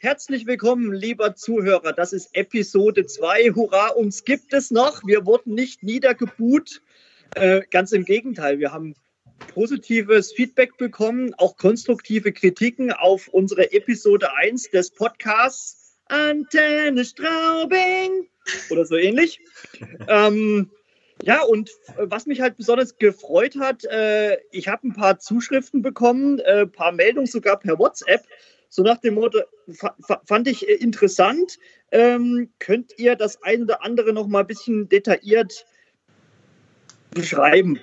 herzlich willkommen, lieber Zuhörer. Das ist Episode 2. Hurra, uns gibt es noch. Wir wurden nicht niedergebuht. Äh, ganz im Gegenteil, wir haben positives Feedback bekommen, auch konstruktive Kritiken auf unsere Episode 1 des Podcasts Antenne Straubing oder so ähnlich. ähm, ja, und was mich halt besonders gefreut hat, äh, ich habe ein paar Zuschriften bekommen, ein äh, paar Meldungen sogar per WhatsApp, so nach dem Motto, fand ich interessant. Ähm, könnt ihr das ein oder andere noch mal ein bisschen detailliert beschreiben?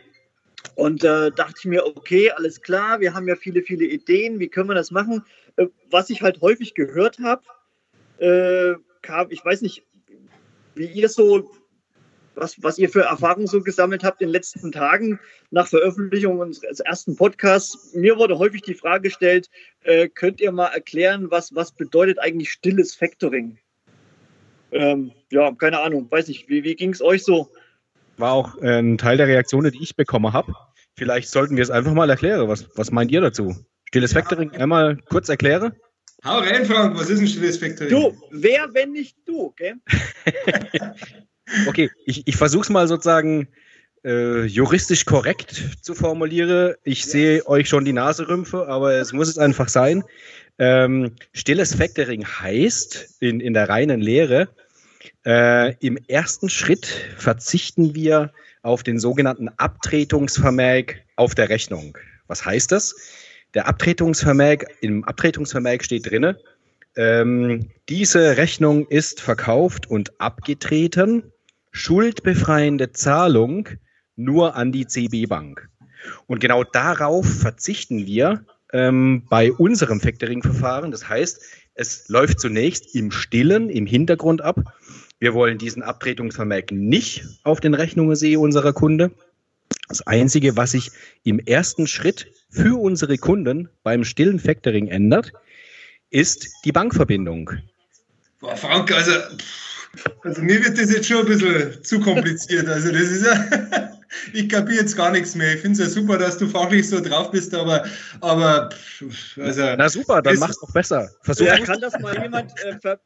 Und äh, dachte ich mir, okay, alles klar, wir haben ja viele, viele Ideen, wie können wir das machen? Äh, was ich halt häufig gehört habe, äh, kam, ich weiß nicht, wie ihr so, was, was ihr für Erfahrungen so gesammelt habt in den letzten Tagen nach Veröffentlichung unseres ersten Podcasts. Mir wurde häufig die Frage gestellt, äh, könnt ihr mal erklären, was, was bedeutet eigentlich stilles Factoring? Ähm, ja, keine Ahnung, weiß nicht, wie, wie ging es euch so? War auch äh, ein Teil der Reaktionen, die ich bekommen habe. Vielleicht sollten wir es einfach mal erklären. Was, was meint ihr dazu? Stilles Factoring einmal kurz erklären? Hau rein, Frank, was ist ein stilles Factoring? Du, wer, wenn nicht du, gell? okay, ich, ich versuche es mal sozusagen äh, juristisch korrekt zu formulieren. Ich sehe euch schon die Nase rümpfe, aber es muss es einfach sein. Ähm, stilles Factoring heißt in, in der reinen Lehre, äh, im ersten Schritt verzichten wir auf den sogenannten Abtretungsvermerk auf der Rechnung. Was heißt das? Der Abtretungsvermerk, im Abtretungsvermerk steht drinne, ähm, diese Rechnung ist verkauft und abgetreten, schuldbefreiende Zahlung nur an die CB Bank. Und genau darauf verzichten wir ähm, bei unserem Factoring-Verfahren. Das heißt, es läuft zunächst im Stillen, im Hintergrund ab. Wir wollen diesen Abtretungsvermerk nicht auf den Rechnungen sehen unserer Kunde. Das Einzige, was sich im ersten Schritt für unsere Kunden beim stillen Factoring ändert, ist die Bankverbindung. Boah, Frank, also, also mir wird das jetzt schon ein bisschen zu kompliziert. Also das ist ja, ich kapiere jetzt gar nichts mehr. Ich finde es ja super, dass du fachlich so drauf bist, aber, aber also. Na super, dann mach's doch besser. Versuch ja, kann das mal jemand äh,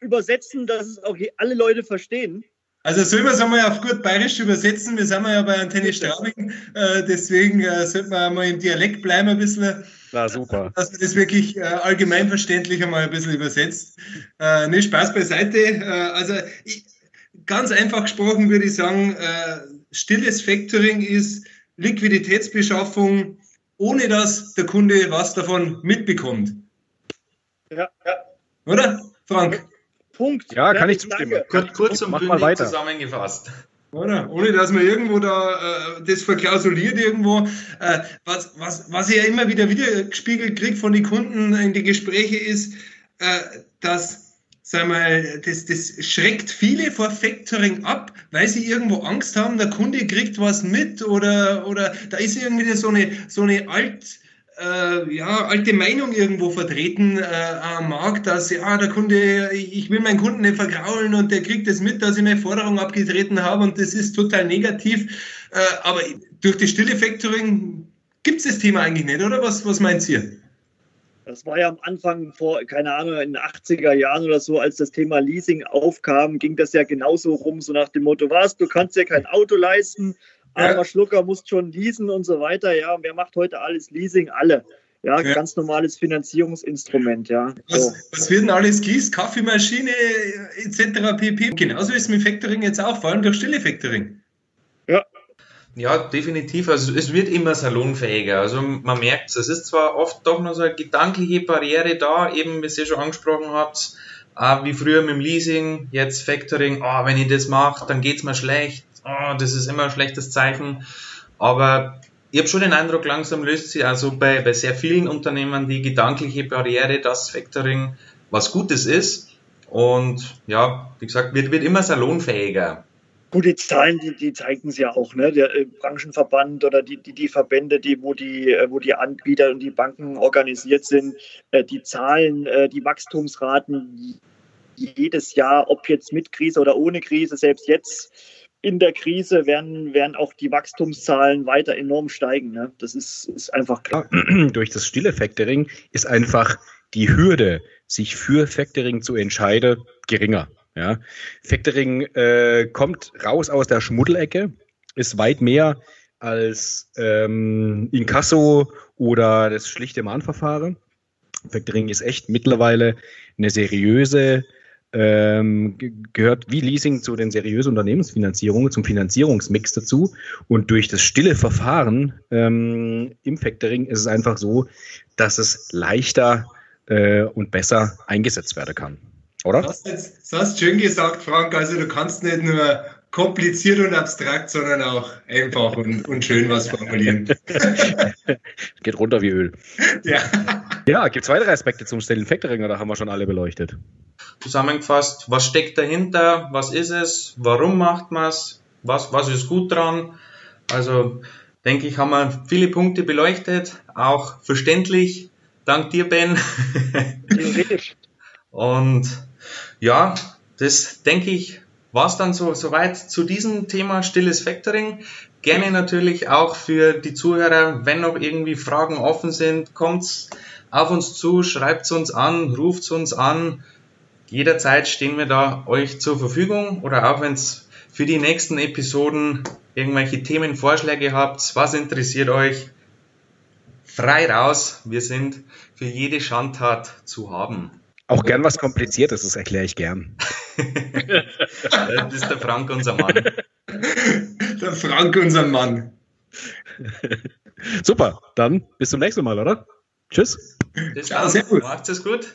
übersetzen, dass es auch alle Leute verstehen? Also sollen wir es einmal auf gut bayerisch übersetzen? Wir sind ja bei Antenne Straubing, äh, deswegen äh, sollten wir mal im Dialekt bleiben ein bisschen. Na super. Dass man das wirklich äh, allgemeinverständlich einmal ein bisschen übersetzt. Äh, ne, Spaß beiseite. Äh, also ich, ganz einfach gesprochen würde ich sagen, äh, stilles Factoring ist Liquiditätsbeschaffung, ohne dass der Kunde was davon mitbekommt. Ja, ja. Oder, Frank? Punkt. Ja, kann ich zustimmen. Kurz, kurz und bündig zusammengefasst. Oder? Ohne dass man irgendwo da äh, das verklausuliert irgendwo. Äh, was, was, was ich ja immer wieder wieder gespiegelt kriege von den Kunden in die Gespräche ist, äh, dass sag mal, das, das schreckt viele vor Factoring ab, weil sie irgendwo Angst haben, der Kunde kriegt was mit oder, oder da ist irgendwie so eine, so eine alt äh, ja, alte Meinung irgendwo vertreten äh, am Markt, dass ja, der Kunde, ich will meinen Kunden nicht vergraulen und der kriegt es das mit, dass ich meine Forderung abgetreten habe und das ist total negativ. Äh, aber durch das stille Factoring gibt es das Thema eigentlich nicht, oder? Was, was meint ihr? Das war ja am Anfang vor, keine Ahnung, in den 80er Jahren oder so, als das Thema Leasing aufkam, ging das ja genauso rum, so nach dem Motto, was, du kannst ja kein Auto leisten, Armer. Schlucker muss schon leasen und so weiter. Ja, wer macht heute alles Leasing? Alle. Ja, ja. ganz normales Finanzierungsinstrument, ja. Was, so. was wird denn alles gießt? Kaffeemaschine etc. pp. Genauso ist es mit Factoring jetzt auch, vor allem durch stille Factoring. Ja. Ja, definitiv. Also es wird immer salonfähiger. Also man merkt es. Es ist zwar oft doch noch so eine gedankliche Barriere da, eben wie ihr schon angesprochen habt, wie früher mit dem Leasing, jetzt Factoring, oh, wenn ich das mache, dann geht es mir schlecht oh, das ist immer ein schlechtes Zeichen. Aber ich habe schon den Eindruck, langsam löst sich also bei, bei sehr vielen Unternehmen die gedankliche Barriere, dass Factoring was Gutes ist. Und ja, wie gesagt, wird, wird immer salonfähiger. Gut, die Zahlen, die, die zeigen es ja auch, ne? Der äh, Branchenverband oder die, die, die Verbände, die, wo die, äh, wo die Anbieter und die Banken organisiert sind, äh, die Zahlen, die Wachstumsraten jedes Jahr, ob jetzt mit Krise oder ohne Krise, selbst jetzt in der Krise werden, werden auch die Wachstumszahlen weiter enorm steigen. Ne? Das ist, ist einfach klar. Durch das stille Factoring ist einfach die Hürde, sich für Factoring zu entscheiden, geringer. Ja. Factoring äh, kommt raus aus der Schmuddelecke, ist weit mehr als ähm, Inkasso oder das schlichte Mahnverfahren. Factoring ist echt mittlerweile eine seriöse, ähm, gehört wie Leasing zu den seriösen Unternehmensfinanzierungen, zum Finanzierungsmix dazu. Und durch das stille Verfahren ähm, im Factoring ist es einfach so, dass es leichter äh, und besser eingesetzt werden kann. Oder? Das hast, das hast schön gesagt, Frank. Also du kannst nicht nur kompliziert und abstrakt, sondern auch einfach und, und schön was formulieren. Geht runter wie Öl. Ja. Ja, gibt es weitere Aspekte zum Stillen Factoring oder haben wir schon alle beleuchtet? Zusammengefasst, was steckt dahinter? Was ist es? Warum macht man es? Was, was ist gut dran? Also, denke ich, haben wir viele Punkte beleuchtet, auch verständlich. Dank dir, Ben. Und ja, das denke ich, war es dann so soweit zu diesem Thema stilles Factoring. Gerne natürlich auch für die Zuhörer, wenn noch irgendwie Fragen offen sind, kommt's auf uns zu, schreibt uns an, ruft uns an. Jederzeit stehen wir da euch zur Verfügung oder auch wenn es für die nächsten Episoden irgendwelche Themenvorschläge habt, was interessiert euch, frei raus. Wir sind für jede Schandtat zu haben. Auch gern was Kompliziertes, das erkläre ich gern. das ist der Frank, unser Mann. Der Frank, unser Mann. Super, dann bis zum nächsten Mal, oder? Tschüss. Bis Ciao, dann. sehr gut. Macht's es gut.